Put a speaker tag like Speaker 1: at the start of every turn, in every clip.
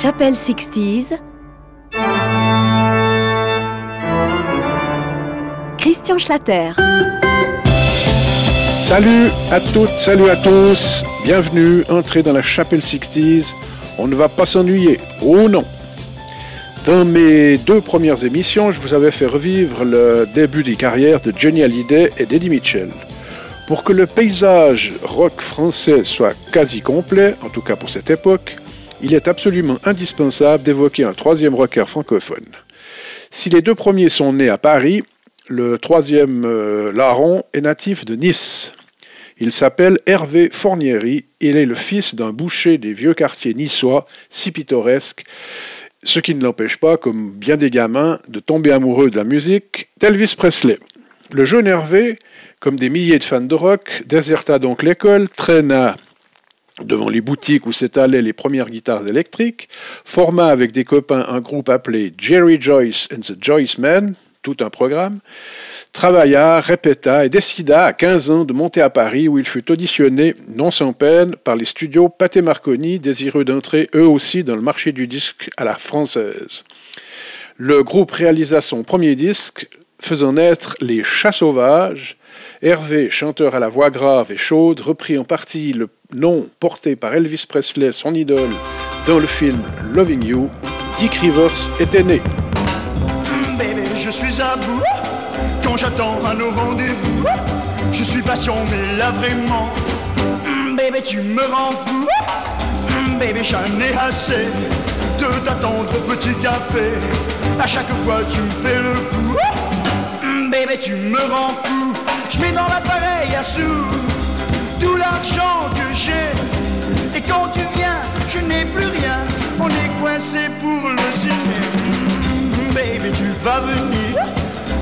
Speaker 1: Chapelle 60s. Christian Schlatter.
Speaker 2: Salut à toutes, salut à tous. Bienvenue, entrez dans la Chapelle 60s. On ne va pas s'ennuyer. Oh non? Dans mes deux premières émissions, je vous avais fait revivre le début des carrières de Johnny Hallyday et d'Eddie Mitchell. Pour que le paysage rock français soit quasi complet, en tout cas pour cette époque, il est absolument indispensable d'évoquer un troisième rocker francophone. Si les deux premiers sont nés à Paris, le troisième euh, larron est natif de Nice. Il s'appelle Hervé Fornieri. Il est le fils d'un boucher des vieux quartiers niçois, si pittoresques, ce qui ne l'empêche pas, comme bien des gamins, de tomber amoureux de la musique d'Elvis Presley. Le jeune Hervé comme des milliers de fans de rock, déserta donc l'école, traîna devant les boutiques où s'étalaient les premières guitares électriques, forma avec des copains un groupe appelé Jerry Joyce and the Joyce Men, tout un programme, travailla, répéta et décida à 15 ans de monter à Paris où il fut auditionné, non sans peine, par les studios Pathé Marconi, désireux d'entrer eux aussi dans le marché du disque à la française. Le groupe réalisa son premier disque, faisant naître les Chats Sauvages, Hervé, chanteur à la voix grave et chaude, reprit en partie le nom porté par Elvis Presley, son idole, dans le film Loving You. Dick Rivers était né.
Speaker 3: Bébé, je suis à bout quand j'attends à nos rendez-vous. Je suis patient, mais là vraiment, bébé, tu me rends fou. Bébé, j'en ai assez de t'attendre au petit café. À chaque fois, tu me fais le coup. Bébé, tu me rends fou. Je mets dans l'appareil à sous tout l'argent que j'ai. Et quand tu viens, je n'ai plus rien. On est coincé pour le ciné. Baby, tu vas venir,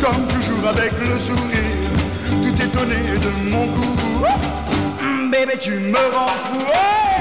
Speaker 3: comme toujours avec le sourire. Tout étonné de mon goût. Baby, tu me rends fou.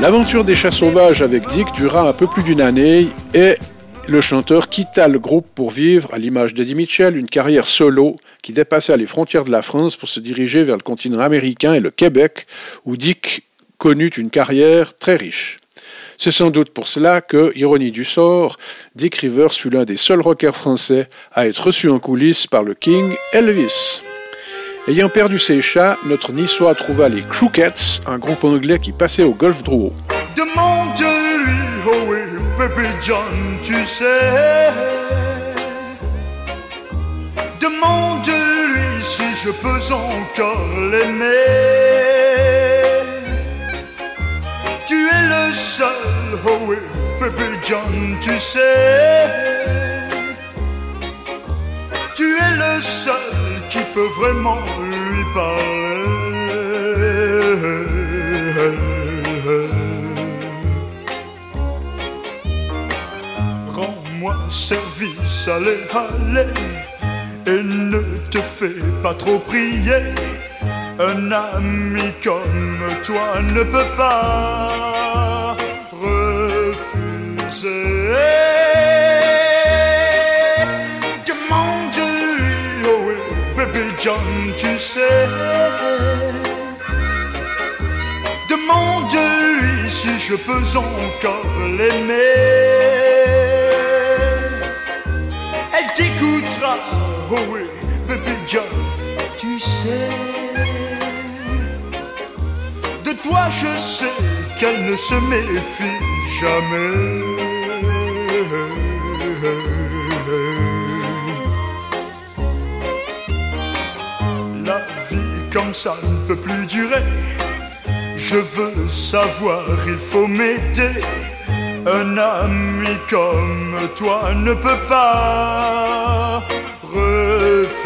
Speaker 2: L'aventure des chats sauvages avec Dick dura un peu plus d'une année et le chanteur quitta le groupe pour vivre, à l'image d'Eddie Mitchell, une carrière solo qui dépassait les frontières de la France pour se diriger vers le continent américain et le Québec, où Dick connut une carrière très riche. C'est sans doute pour cela que, ironie du sort, Dick Rivers fut l'un des seuls rockers français à être reçu en coulisses par le King Elvis. Ayant perdu ses chats, notre niçois trouva les Crookets, un groupe anglais qui passait au golf Drouot.
Speaker 3: Demande-lui si je peux encore l'aimer. Seul, oh oui, Baby John, tu sais. Tu es le seul qui peut vraiment lui parler. service, allez, allez, et ne te fais pas trop prier. Un ami comme toi ne peut pas John, tu sais. Demande-lui si je peux encore l'aimer. oh oui, baby John, tu sais. De toi je sais qu'elle ne se méfie jamais. Comme ça ne peut plus durer. Je veux savoir, il faut m'aider. Un ami comme toi ne peut pas refuser.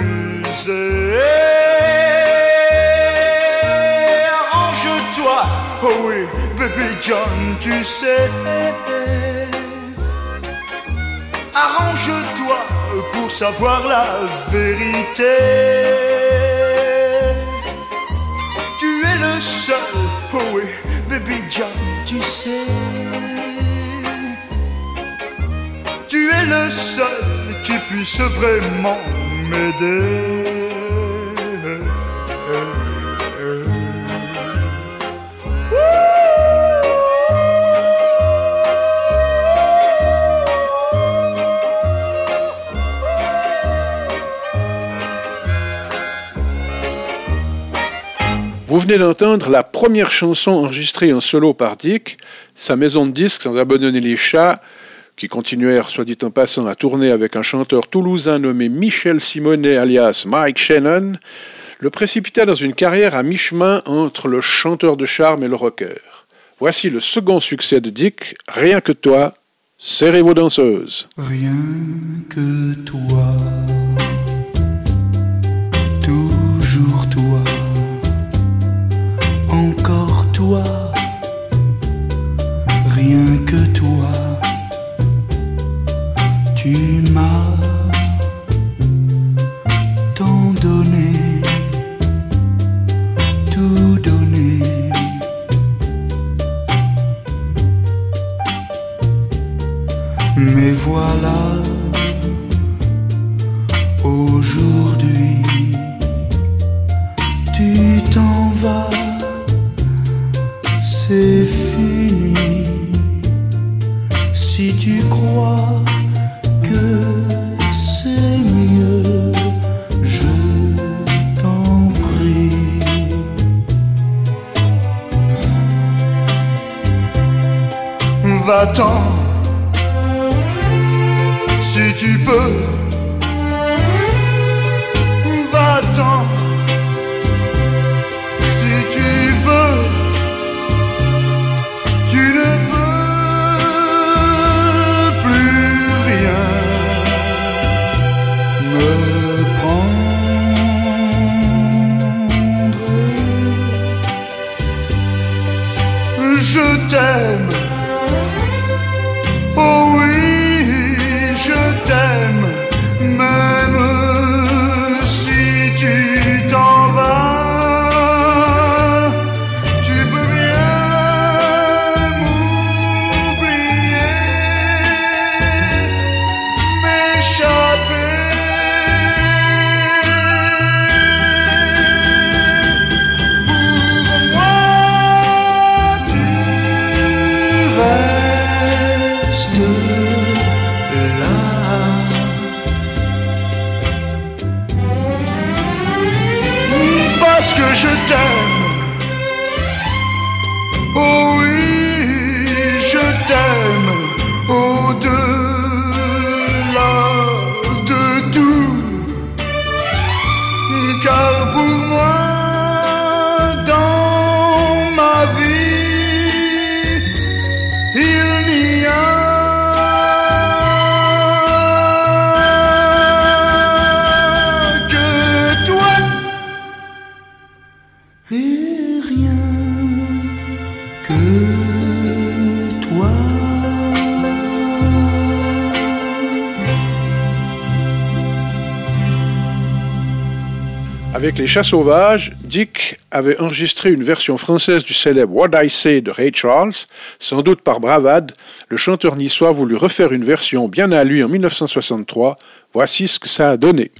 Speaker 3: Arrange-toi, oh oui, baby John, tu sais Arrange-toi pour savoir la vérité le seul, oh oui, baby John, tu sais tu es le seul qui puisse vraiment m'aider.
Speaker 2: Vous venez d'entendre la première chanson enregistrée en solo par Dick, sa maison de disques sans abandonner les chats, qui continuèrent, soit dit en passant, à tourner avec un chanteur toulousain nommé Michel Simonet alias Mike Shannon, le précipita dans une carrière à mi-chemin entre le chanteur de charme et le rocker. Voici le second succès de Dick, Rien que toi, serrez vos danseuses.
Speaker 3: Rien que toi, rien que toi tu m'as tant donné, tout donné. Mais voilà, je t'aime.
Speaker 2: Avec les chats sauvages, Dick avait enregistré une version française du célèbre What I Say de Ray Charles. Sans doute par bravade, le chanteur niçois voulut refaire une version bien à lui en 1963. Voici ce que ça a donné.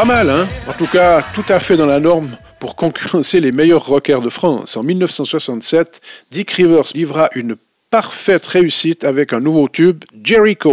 Speaker 3: Pas mal, hein En tout cas, tout à fait dans la norme pour concurrencer les meilleurs rockers de France. En 1967, Dick Rivers livra une parfaite réussite avec un nouveau tube, Jericho.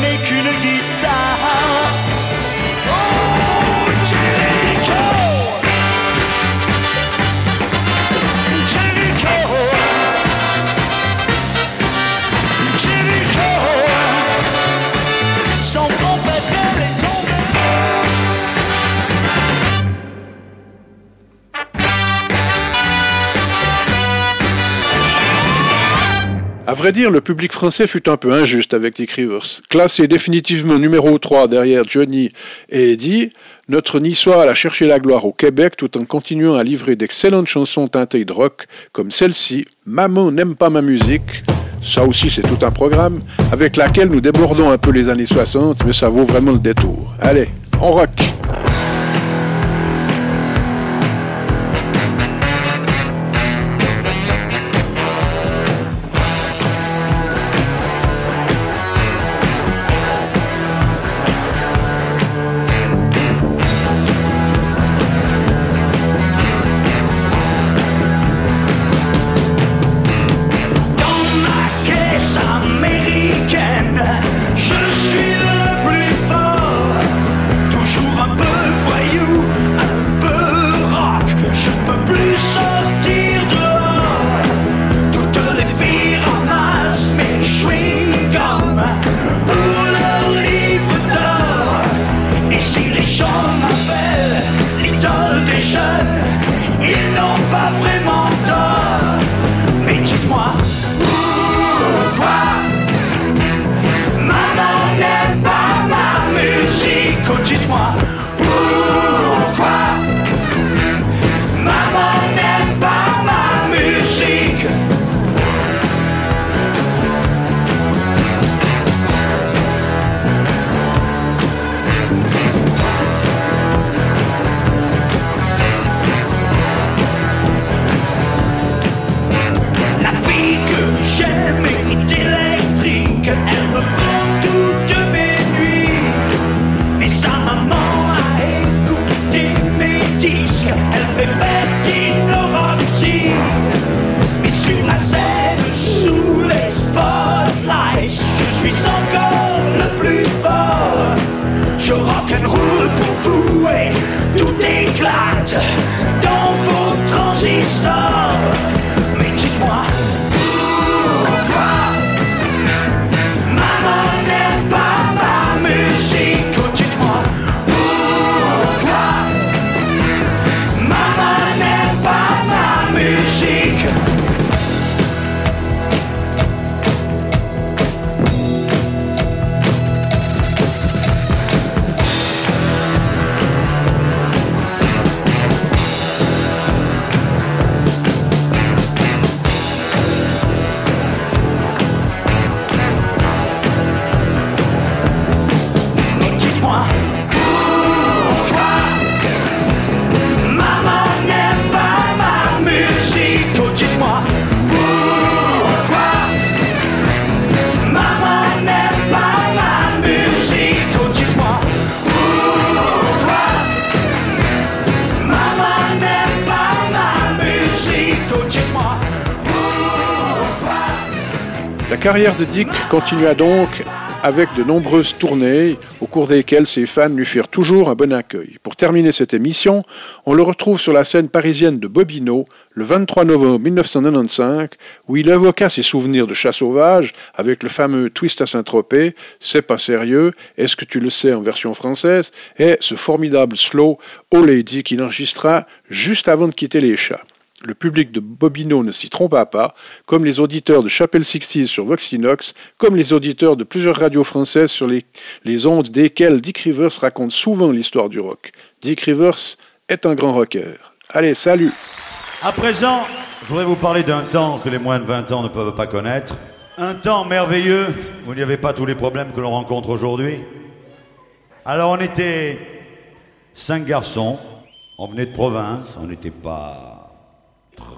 Speaker 4: n'ai qu'une guitare.
Speaker 3: À vrai dire, le public français fut un peu injuste avec Dick Rivers. Classé définitivement numéro 3 derrière Johnny et Eddie, notre niçois a cherché la gloire au Québec tout en continuant à livrer d'excellentes chansons teintées de rock comme celle-ci, Maman n'aime pas ma musique. Ça aussi, c'est tout un programme avec laquelle nous débordons un peu les années 60, mais ça vaut vraiment le détour. Allez, on rock!
Speaker 2: Carrière de Dick continua donc avec de nombreuses tournées au cours desquelles ses fans lui firent toujours un bon accueil. Pour terminer cette émission, on le retrouve sur la scène parisienne de Bobino le 23 novembre 1995 où il évoqua ses souvenirs de chat sauvage avec le fameux Twist à Saint-Tropez, C'est pas sérieux, Est-ce que tu le sais en version française? et ce formidable slow Oh Lady qu'il enregistra juste avant de quitter les chats. Le public de Bobino ne s'y trompa pas, comme les auditeurs de Chapelle Sixties sur Voxinox, comme les auditeurs de plusieurs radios françaises sur les, ondes desquelles Dick Rivers raconte souvent l'histoire du rock. Dick Rivers est un grand rocker. Allez, salut
Speaker 4: À présent, je voudrais vous parler d'un temps que les moins de 20 ans ne peuvent pas connaître. Un temps merveilleux où il n'y avait pas tous les problèmes que l'on rencontre aujourd'hui. Alors on était cinq garçons, on venait de province, on n'était pas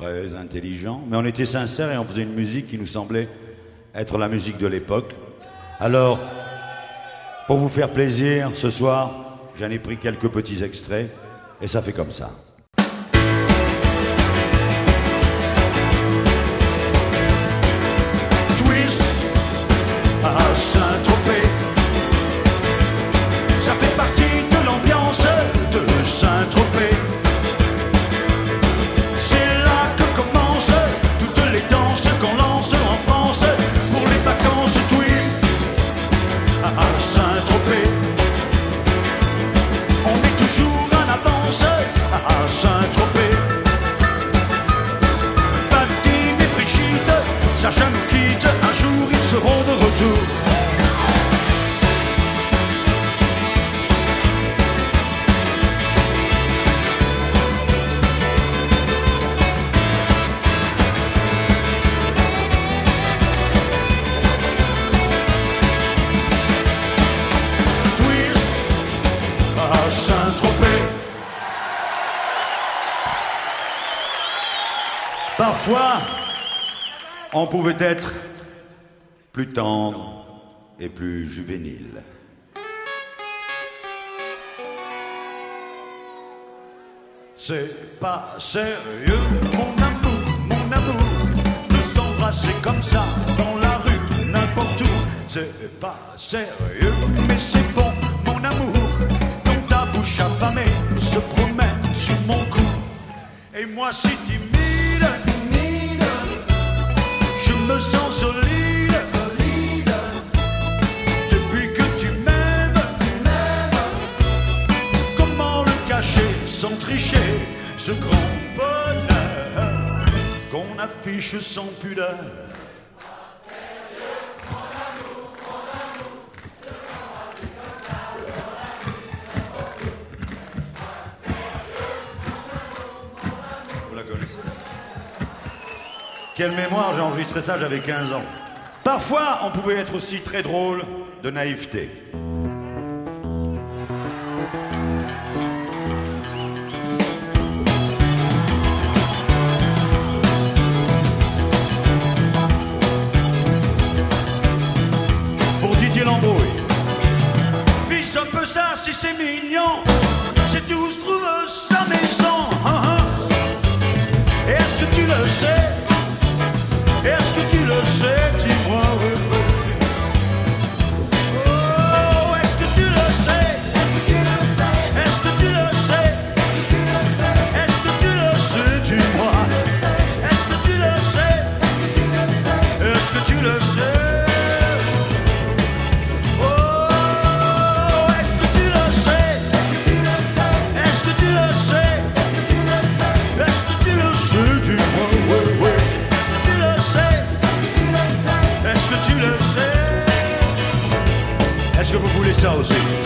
Speaker 4: très intelligents, mais on était sincères et on faisait une musique qui nous semblait être la musique de l'époque. Alors, pour vous faire plaisir, ce soir, j'en ai pris quelques petits extraits et ça fait comme ça.
Speaker 3: On
Speaker 4: pouvait être plus tendre et plus juvénile.
Speaker 3: C'est pas sérieux, mon amour, mon amour, de s'embrasser comme ça dans la rue, n'importe où. C'est pas sérieux, mais c'est bon, mon amour, quand ta bouche affamée se promène sur mon cou. Et moi, si timide, qu'on affiche sans pudeur
Speaker 4: Quelle mémoire, j'ai enregistré ça, j'avais 15 ans. Parfois, on pouvait être aussi très drôle de naïveté.
Speaker 3: Ça si c'est mignon, c'est où se trouve sa maison. hein, hein. Est-ce que tu le sais? Est-ce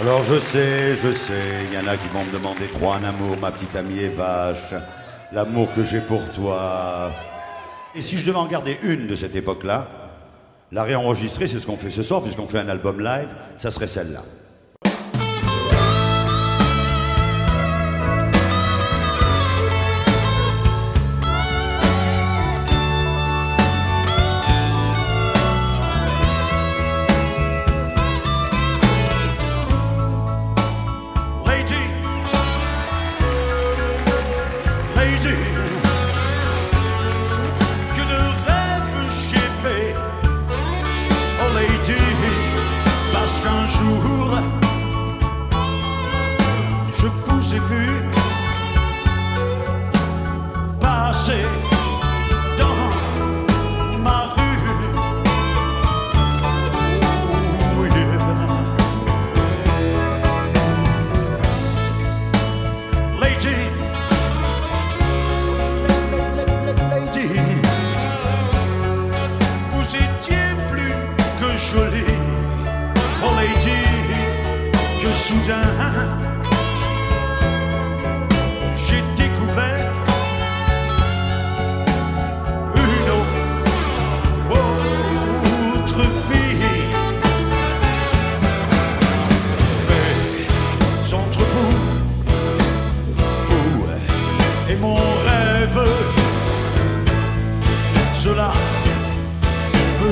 Speaker 4: Alors je sais, je sais, il y en a qui vont me demander trois en amour, ma petite amie est vache, l'amour que j'ai pour toi. Et si je devais en garder une de cette époque-là, la réenregistrer, c'est ce qu'on fait ce soir, puisqu'on fait un album live, ça serait celle-là.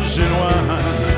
Speaker 4: gênois.